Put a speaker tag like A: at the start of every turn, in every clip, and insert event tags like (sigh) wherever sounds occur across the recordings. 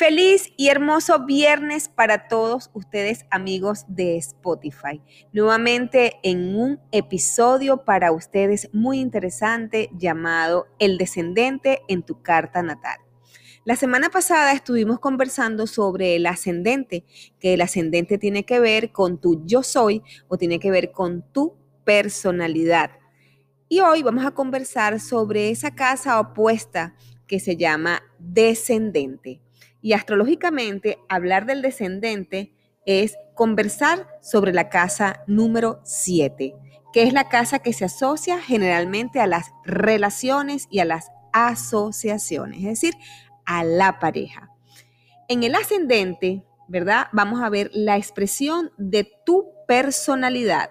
A: Feliz y hermoso viernes para todos ustedes amigos de Spotify. Nuevamente en un episodio para ustedes muy interesante llamado El descendente en tu carta natal. La semana pasada estuvimos conversando sobre el ascendente, que el ascendente tiene que ver con tu yo soy o tiene que ver con tu personalidad. Y hoy vamos a conversar sobre esa casa opuesta que se llama descendente. Y astrológicamente, hablar del descendente es conversar sobre la casa número 7, que es la casa que se asocia generalmente a las relaciones y a las asociaciones, es decir, a la pareja. En el ascendente, ¿verdad? Vamos a ver la expresión de tu personalidad.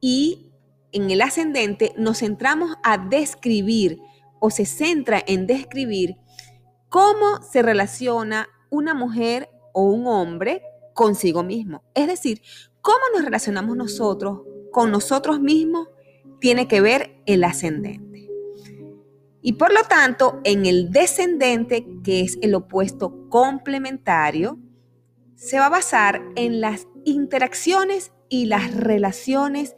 A: Y en el ascendente nos centramos a describir o se centra en describir cómo se relaciona una mujer o un hombre consigo mismo. Es decir, cómo nos relacionamos nosotros con nosotros mismos tiene que ver el ascendente. Y por lo tanto, en el descendente, que es el opuesto complementario, se va a basar en las interacciones y las relaciones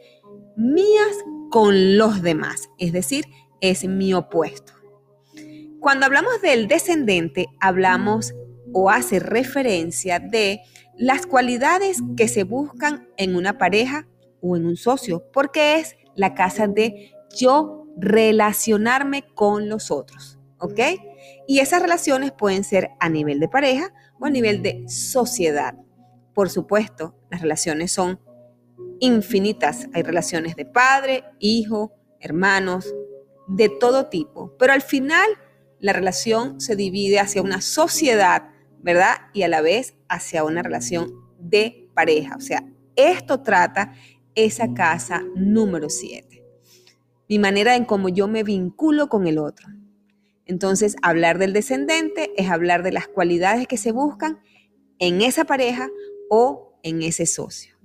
A: mías con los demás. Es decir, es mi opuesto. Cuando hablamos del descendente, hablamos o hace referencia de las cualidades que se buscan en una pareja o en un socio, porque es la casa de yo relacionarme con los otros, ¿ok? Y esas relaciones pueden ser a nivel de pareja o a nivel de sociedad. Por supuesto, las relaciones son infinitas. Hay relaciones de padre, hijo, hermanos, de todo tipo. Pero al final la relación se divide hacia una sociedad, ¿verdad? Y a la vez hacia una relación de pareja. O sea, esto trata esa casa número 7. Mi manera en cómo yo me vinculo con el otro. Entonces, hablar del descendente es hablar de las cualidades que se buscan en esa pareja o en ese socio.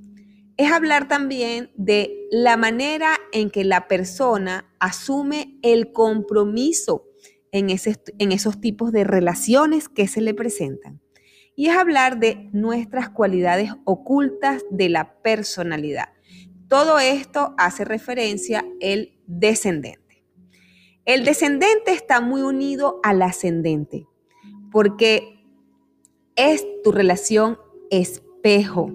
A: Es hablar también de la manera en que la persona asume el compromiso en, en esos tipos de relaciones que se le presentan. Y es hablar de nuestras cualidades ocultas de la personalidad. Todo esto hace referencia el descendente. El descendente está muy unido al ascendente porque es tu relación espejo.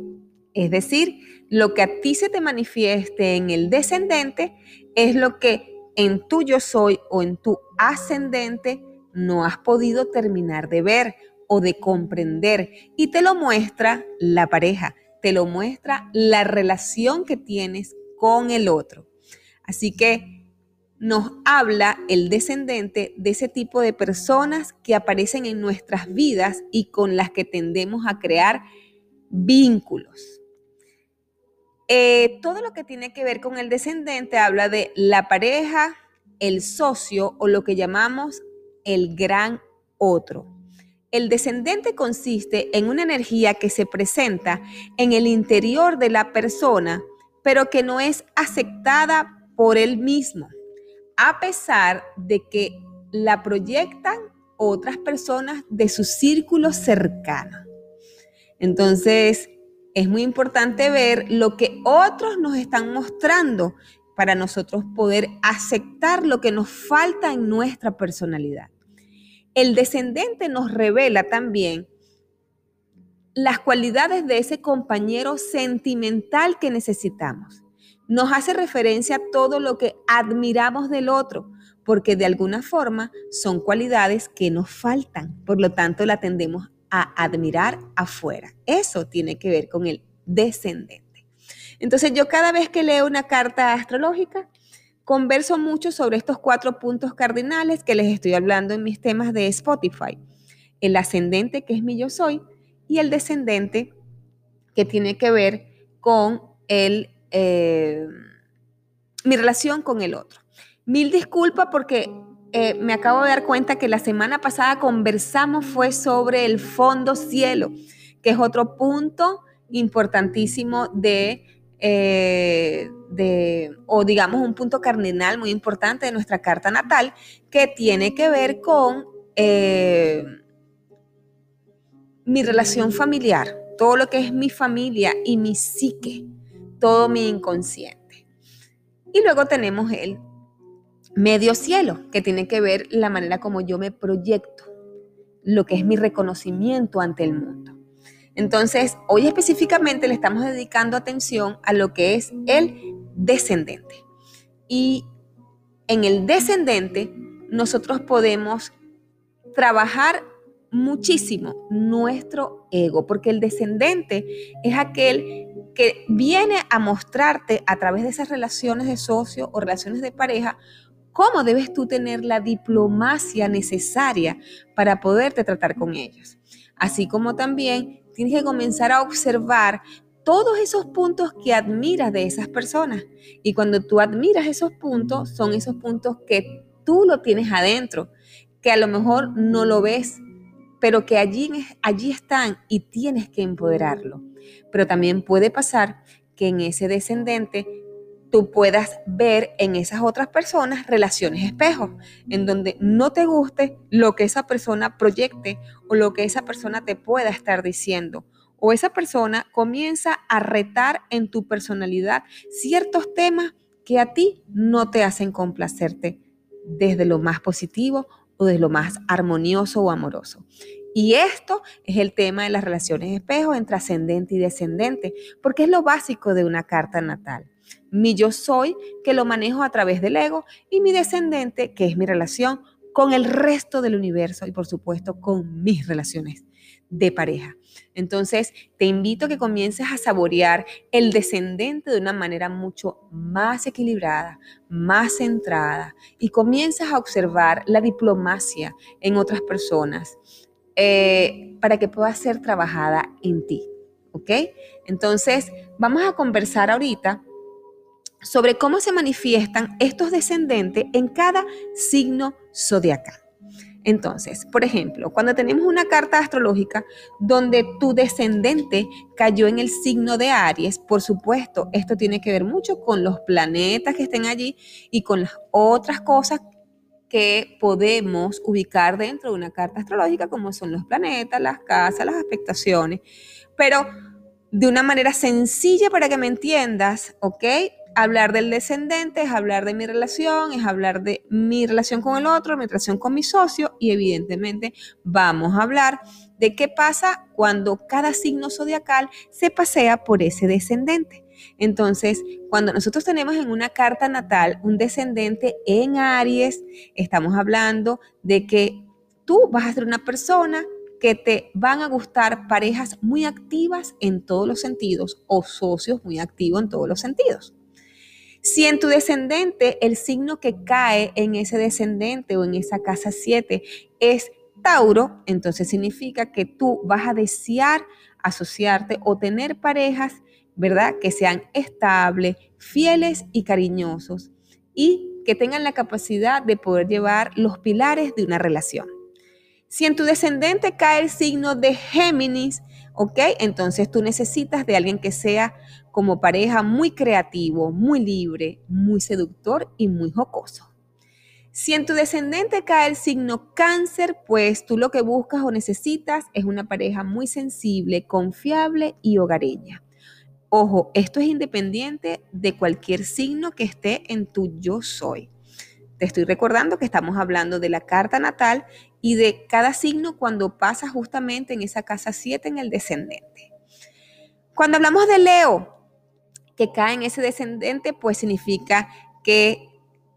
A: Es decir, lo que a ti se te manifieste en el descendente es lo que en tu yo soy o en tu ascendente no has podido terminar de ver o de comprender y te lo muestra la pareja, te lo muestra la relación que tienes con el otro. Así que nos habla el descendente de ese tipo de personas que aparecen en nuestras vidas y con las que tendemos a crear vínculos. Eh, todo lo que tiene que ver con el descendente habla de la pareja, el socio o lo que llamamos el gran otro. El descendente consiste en una energía que se presenta en el interior de la persona, pero que no es aceptada por él mismo, a pesar de que la proyectan otras personas de su círculo cercano. Entonces, es muy importante ver lo que otros nos están mostrando para nosotros poder aceptar lo que nos falta en nuestra personalidad. El descendente nos revela también las cualidades de ese compañero sentimental que necesitamos. Nos hace referencia a todo lo que admiramos del otro, porque de alguna forma son cualidades que nos faltan, por lo tanto la tendemos a admirar afuera. Eso tiene que ver con el descendente. Entonces yo cada vez que leo una carta astrológica, converso mucho sobre estos cuatro puntos cardinales que les estoy hablando en mis temas de Spotify. El ascendente, que es mi yo soy, y el descendente, que tiene que ver con el, eh, mi relación con el otro. Mil disculpas porque eh, me acabo de dar cuenta que la semana pasada conversamos fue sobre el fondo cielo, que es otro punto importantísimo de, eh, de, o digamos un punto cardinal muy importante de nuestra carta natal, que tiene que ver con eh, mi relación familiar, todo lo que es mi familia y mi psique, todo mi inconsciente. Y luego tenemos el medio cielo, que tiene que ver la manera como yo me proyecto, lo que es mi reconocimiento ante el mundo. Entonces, hoy específicamente le estamos dedicando atención a lo que es el descendente. Y en el descendente, nosotros podemos trabajar muchísimo nuestro ego, porque el descendente es aquel que viene a mostrarte a través de esas relaciones de socio o relaciones de pareja cómo debes tú tener la diplomacia necesaria para poderte tratar con ellos. Así como también tienes que comenzar a observar todos esos puntos que admiras de esas personas. Y cuando tú admiras esos puntos, son esos puntos que tú lo tienes adentro, que a lo mejor no lo ves, pero que allí, allí están y tienes que empoderarlo. Pero también puede pasar que en ese descendente tú puedas ver en esas otras personas relaciones espejos, en donde no te guste lo que esa persona proyecte o lo que esa persona te pueda estar diciendo. O esa persona comienza a retar en tu personalidad ciertos temas que a ti no te hacen complacerte desde lo más positivo o desde lo más armonioso o amoroso. Y esto es el tema de las relaciones espejos entre ascendente y descendente, porque es lo básico de una carta natal mi yo soy, que lo manejo a través del ego, y mi descendente, que es mi relación con el resto del universo y por supuesto con mis relaciones de pareja. Entonces, te invito a que comiences a saborear el descendente de una manera mucho más equilibrada, más centrada y comienzas a observar la diplomacia en otras personas eh, para que pueda ser trabajada en ti. ¿Ok? Entonces, vamos a conversar ahorita sobre cómo se manifiestan estos descendentes en cada signo zodiacal. Entonces, por ejemplo, cuando tenemos una carta astrológica donde tu descendente cayó en el signo de Aries, por supuesto, esto tiene que ver mucho con los planetas que estén allí y con las otras cosas que podemos ubicar dentro de una carta astrológica, como son los planetas, las casas, las expectaciones. Pero de una manera sencilla para que me entiendas, ¿ok? Hablar del descendente es hablar de mi relación, es hablar de mi relación con el otro, mi relación con mi socio y evidentemente vamos a hablar de qué pasa cuando cada signo zodiacal se pasea por ese descendente. Entonces, cuando nosotros tenemos en una carta natal un descendente en Aries, estamos hablando de que tú vas a ser una persona que te van a gustar parejas muy activas en todos los sentidos o socios muy activos en todos los sentidos. Si en tu descendente el signo que cae en ese descendente o en esa casa 7 es Tauro, entonces significa que tú vas a desear asociarte o tener parejas, ¿verdad? Que sean estables, fieles y cariñosos y que tengan la capacidad de poder llevar los pilares de una relación. Si en tu descendente cae el signo de Géminis, ¿ok? Entonces tú necesitas de alguien que sea como pareja muy creativo, muy libre, muy seductor y muy jocoso. Si en tu descendente cae el signo cáncer, pues tú lo que buscas o necesitas es una pareja muy sensible, confiable y hogareña. Ojo, esto es independiente de cualquier signo que esté en tu yo soy. Te estoy recordando que estamos hablando de la carta natal y de cada signo cuando pasa justamente en esa casa 7 en el descendente. Cuando hablamos de Leo, que cae en ese descendente, pues significa que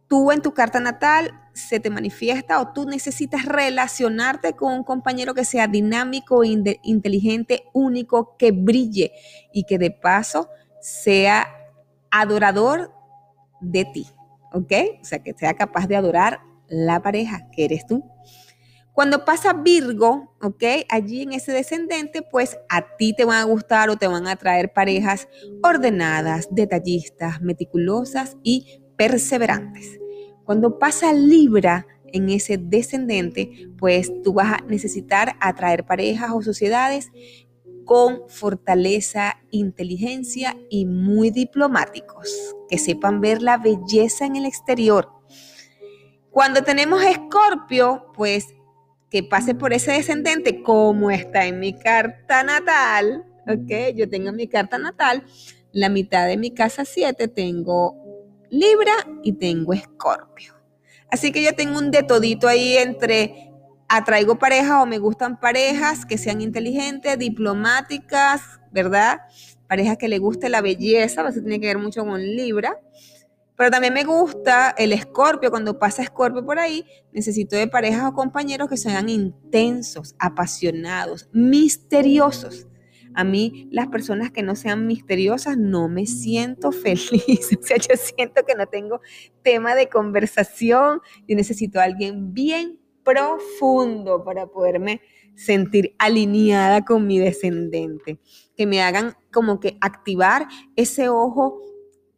A: tú en tu carta natal se te manifiesta o tú necesitas relacionarte con un compañero que sea dinámico, inteligente, único, que brille y que de paso sea adorador de ti, ¿ok? O sea, que sea capaz de adorar la pareja que eres tú. Cuando pasa Virgo, ¿ok? Allí en ese descendente, pues a ti te van a gustar o te van a traer parejas ordenadas, detallistas, meticulosas y perseverantes. Cuando pasa Libra en ese descendente, pues tú vas a necesitar atraer parejas o sociedades con fortaleza, inteligencia y muy diplomáticos, que sepan ver la belleza en el exterior. Cuando tenemos Escorpio, pues que pase por ese descendente como está en mi carta natal, ¿ok? Yo tengo mi carta natal, la mitad de mi casa 7 tengo Libra y tengo Escorpio. Así que yo tengo un de todito ahí entre atraigo parejas o me gustan parejas que sean inteligentes, diplomáticas, ¿verdad? Parejas que le guste la belleza, eso tiene que ver mucho con Libra. Pero también me gusta el escorpio, cuando pasa escorpio por ahí, necesito de parejas o compañeros que sean intensos, apasionados, misteriosos. A mí las personas que no sean misteriosas no me siento (laughs) feliz. O sea, yo siento que no tengo tema de conversación. Yo necesito a alguien bien profundo para poderme sentir alineada con mi descendente. Que me hagan como que activar ese ojo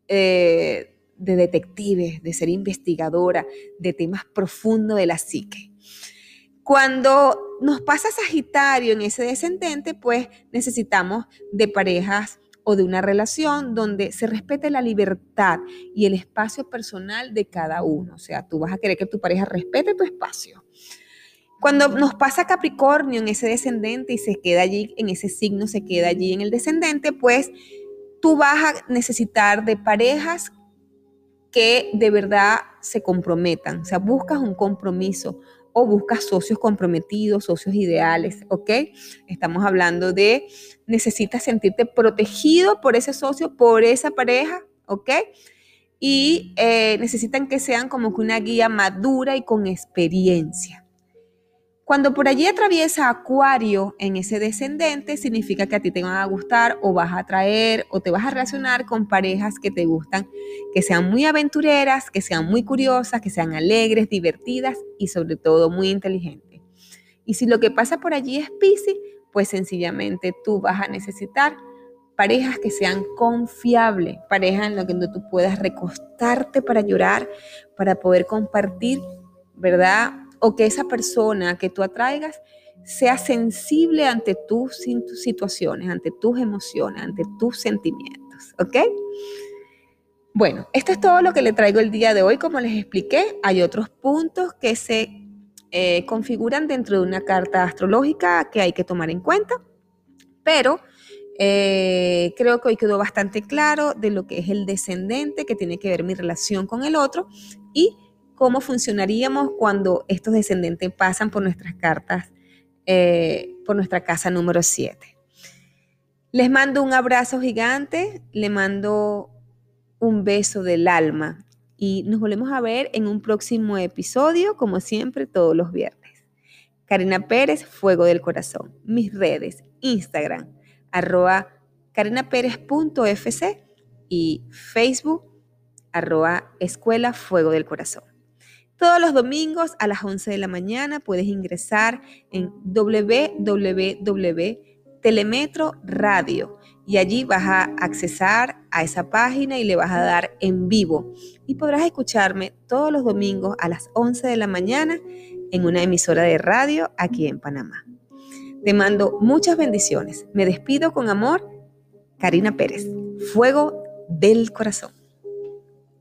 A: eh, de detective, de ser investigadora, de temas profundos de la psique. Cuando nos pasa Sagitario en ese descendente, pues necesitamos de parejas o de una relación donde se respete la libertad y el espacio personal de cada uno. O sea, tú vas a querer que tu pareja respete tu espacio. Cuando nos pasa Capricornio en ese descendente y se queda allí, en ese signo se queda allí en el descendente, pues tú vas a necesitar de parejas que de verdad se comprometan. O sea, buscas un compromiso, o buscas socios comprometidos, socios ideales, ¿ok? Estamos hablando de necesitas sentirte protegido por ese socio, por esa pareja, ¿ok? Y eh, necesitan que sean como que una guía madura y con experiencia. Cuando por allí atraviesa Acuario en ese descendente, significa que a ti te van a gustar o vas a atraer o te vas a relacionar con parejas que te gustan, que sean muy aventureras, que sean muy curiosas, que sean alegres, divertidas y sobre todo muy inteligentes. Y si lo que pasa por allí es Pisces, pues sencillamente tú vas a necesitar parejas que sean confiables, parejas en las que tú puedas recostarte para llorar, para poder compartir, ¿verdad? O que esa persona que tú atraigas sea sensible ante tus, situaciones, ante tus emociones, ante tus sentimientos, ¿ok? Bueno, esto es todo lo que le traigo el día de hoy. Como les expliqué, hay otros puntos que se eh, configuran dentro de una carta astrológica que hay que tomar en cuenta, pero eh, creo que hoy quedó bastante claro de lo que es el descendente, que tiene que ver mi relación con el otro y cómo funcionaríamos cuando estos descendentes pasan por nuestras cartas, eh, por nuestra casa número 7. Les mando un abrazo gigante, le mando un beso del alma y nos volvemos a ver en un próximo episodio, como siempre, todos los viernes. Karina Pérez, Fuego del Corazón. Mis redes, Instagram, arroba carinapérez.fc y Facebook, arroba Escuela Fuego del Corazón. Todos los domingos a las 11 de la mañana puedes ingresar en www.telemetro radio y allí vas a accesar a esa página y le vas a dar en vivo y podrás escucharme todos los domingos a las 11 de la mañana en una emisora de radio aquí en Panamá. Te mando muchas bendiciones. Me despido con amor. Karina Pérez. Fuego del corazón.